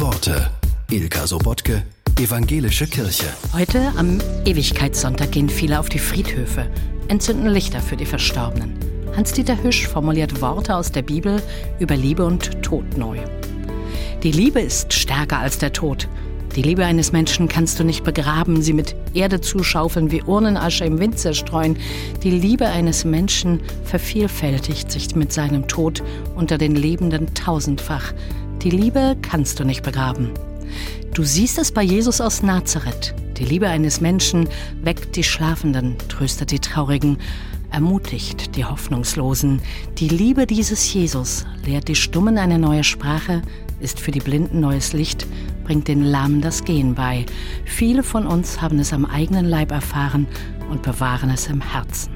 Worte. Ilka Sobotke, Evangelische Kirche. Heute am Ewigkeitssonntag gehen viele auf die Friedhöfe, entzünden Lichter für die Verstorbenen. Hans-Dieter Hüsch formuliert Worte aus der Bibel über Liebe und Tod neu. Die Liebe ist stärker als der Tod. Die Liebe eines Menschen kannst du nicht begraben, sie mit Erde zuschaufeln, wie Urnenasche im Wind zerstreuen. Die Liebe eines Menschen vervielfältigt sich mit seinem Tod unter den Lebenden tausendfach. Die Liebe kannst du nicht begraben. Du siehst es bei Jesus aus Nazareth. Die Liebe eines Menschen weckt die Schlafenden, tröstet die Traurigen, ermutigt die Hoffnungslosen. Die Liebe dieses Jesus lehrt die Stummen eine neue Sprache, ist für die Blinden neues Licht, bringt den Lahmen das Gehen bei. Viele von uns haben es am eigenen Leib erfahren und bewahren es im Herzen.